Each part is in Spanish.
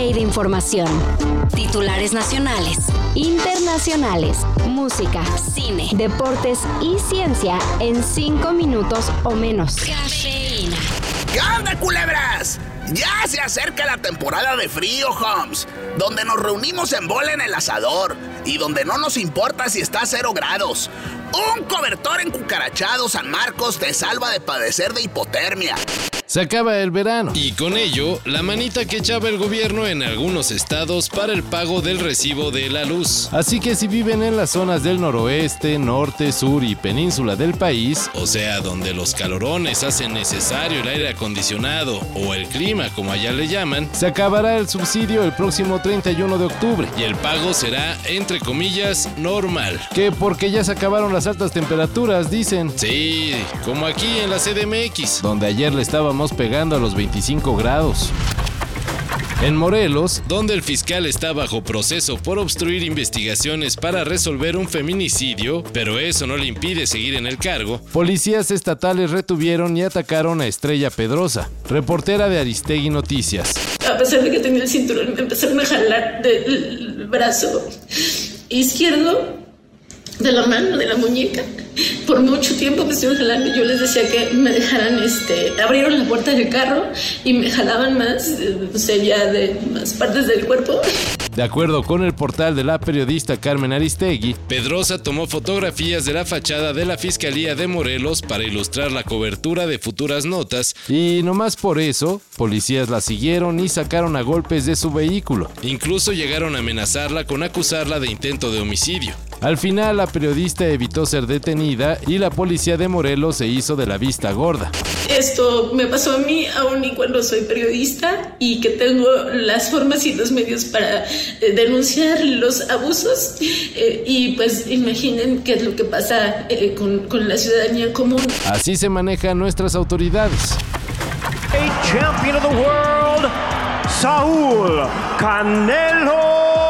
De información. Titulares nacionales, internacionales, música, cine, deportes y ciencia en 5 minutos o menos. Cafeína. ¿Qué onda, culebras? Ya se acerca la temporada de frío, Homes, donde nos reunimos en bola en el asador y donde no nos importa si está a cero grados. Un cobertor en cucarachado San Marcos te salva de padecer de hipotermia. Se acaba el verano y con ello la manita que echaba el gobierno en algunos estados para el pago del recibo de la luz. Así que si viven en las zonas del noroeste, norte, sur y península del país, o sea, donde los calorones hacen necesario el aire acondicionado o el clima como allá le llaman, se acabará el subsidio el próximo 31 de octubre y el pago será entre comillas normal. Que porque ya se acabaron las altas temperaturas, dicen. Sí, como aquí en la CDMX, donde ayer le estábamos pegando a los 25 grados. En Morelos, donde el fiscal está bajo proceso por obstruir investigaciones para resolver un feminicidio, pero eso no le impide seguir en el cargo, policías estatales retuvieron y atacaron a Estrella Pedrosa, reportera de Aristegui Noticias. A pesar de que tenía el cinturón, me empezaron a jalar del brazo izquierdo, de la mano, de la muñeca por mucho tiempo me estuvieron jalando. Yo les decía que me dejaran, este, abrieron la puerta del carro y me jalaban más, o sea, ya de más partes del cuerpo. De acuerdo con el portal de la periodista Carmen Aristegui, Pedrosa tomó fotografías de la fachada de la Fiscalía de Morelos para ilustrar la cobertura de futuras notas y nomás por eso, policías la siguieron y sacaron a golpes de su vehículo. Incluso llegaron a amenazarla con acusarla de intento de homicidio. Al final, la periodista evitó ser detenida y la policía de Morelos se hizo de la vista gorda. Esto me pasó a mí aún y cuando soy periodista y que tengo las formas y los medios para eh, denunciar los abusos. Eh, y pues imaginen qué es lo que pasa eh, con, con la ciudadanía común. Así se manejan nuestras autoridades. champion of the world, Saúl Canelo.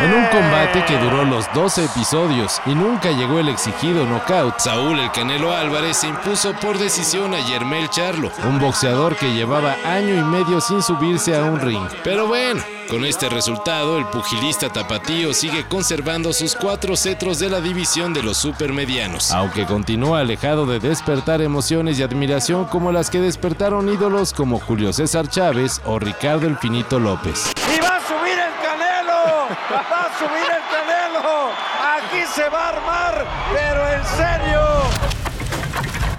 En un combate que duró los 12 episodios y nunca llegó el exigido knockout, Saúl el Canelo Álvarez se impuso por decisión a Yermel Charlo, un boxeador que llevaba año y medio sin subirse a un ring. Pero bueno, con este resultado, el pugilista tapatío sigue conservando sus cuatro cetros de la división de los supermedianos, aunque continúa alejado de despertar emociones y admiración como las que despertaron ídolos como Julio César Chávez o Ricardo El Finito López. ¡Va a subir el Canelo! ¡Aquí se va a armar! ¡Pero en serio!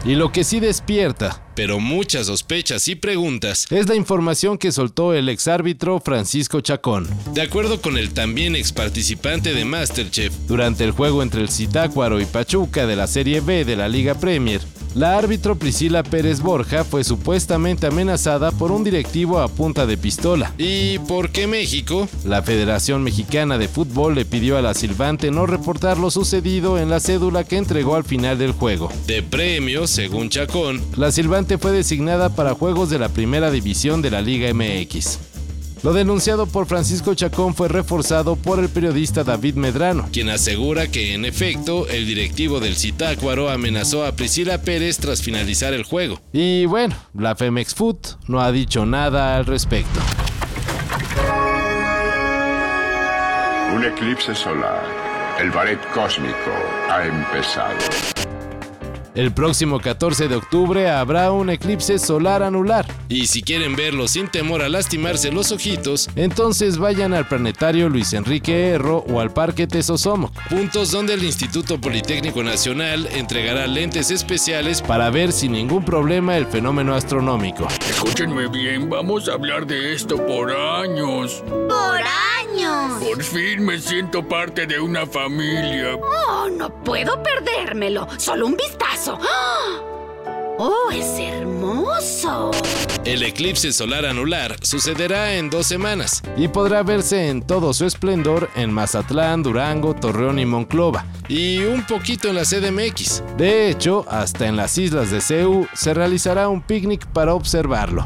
Y lo que sí despierta, pero muchas sospechas y preguntas, es la información que soltó el exárbitro Francisco Chacón. De acuerdo con el también ex participante de Masterchef, durante el juego entre el Citácuaro y Pachuca de la Serie B de la Liga Premier, la árbitro Priscila Pérez Borja fue supuestamente amenazada por un directivo a punta de pistola. ¿Y por qué México? La Federación Mexicana de Fútbol le pidió a la silbante no reportar lo sucedido en la cédula que entregó al final del juego. De premio, según Chacón, la silbante fue designada para juegos de la primera división de la Liga MX. Lo denunciado por Francisco Chacón fue reforzado por el periodista David Medrano, quien asegura que en efecto el directivo del Citácuaro amenazó a Priscila Pérez tras finalizar el juego. Y bueno, la Femex Food no ha dicho nada al respecto. Un eclipse solar. El ballet cósmico ha empezado. El próximo 14 de octubre habrá un eclipse solar anular. Y si quieren verlo sin temor a lastimarse los ojitos, entonces vayan al planetario Luis Enrique Erro o al Parque Tesosomo, puntos donde el Instituto Politécnico Nacional entregará lentes especiales para ver sin ningún problema el fenómeno astronómico. Escúchenme bien, vamos a hablar de esto por años. ¡Por años! Por fin me siento parte de una familia. Oh, no puedo perdérmelo. Solo un vistazo. ¡Ah! ¡Oh, es hermoso! El eclipse solar anular sucederá en dos semanas y podrá verse en todo su esplendor en Mazatlán, Durango, Torreón y Monclova, y un poquito en la CDMX. De hecho, hasta en las islas de Ceú se realizará un picnic para observarlo.